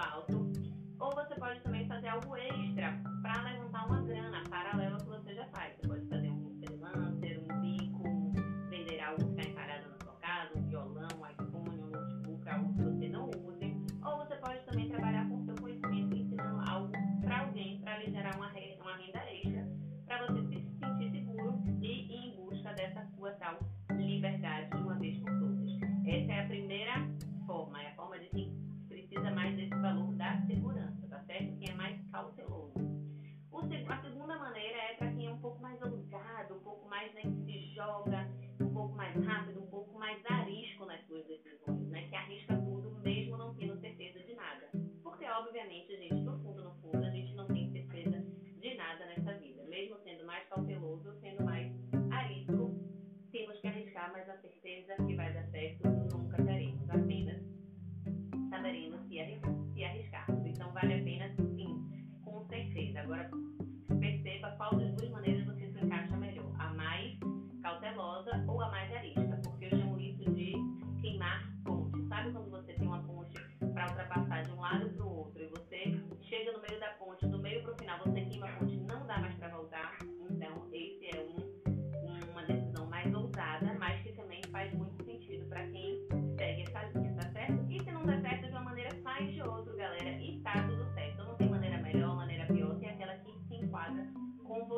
alto, ou você pode também fazer algo em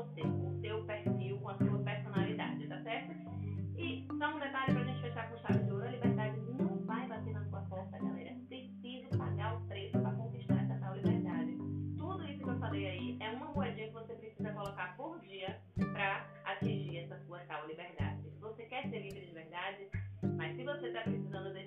você, com o seu perfil, com a sua personalidade, tá certo? E só um detalhe pra gente fechar com chave de ouro, a liberdade não vai bater na sua porta, galera. Preciso pagar o preço para conquistar essa tal liberdade. Tudo isso que eu falei aí é uma moedinha que você precisa colocar por dia para atingir essa sua tal liberdade. Se você quer ser livre de verdade, mas se você está precisando de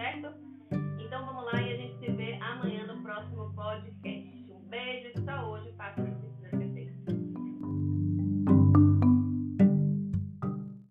certo? Então vamos lá e a gente se vê amanhã no próximo podcast.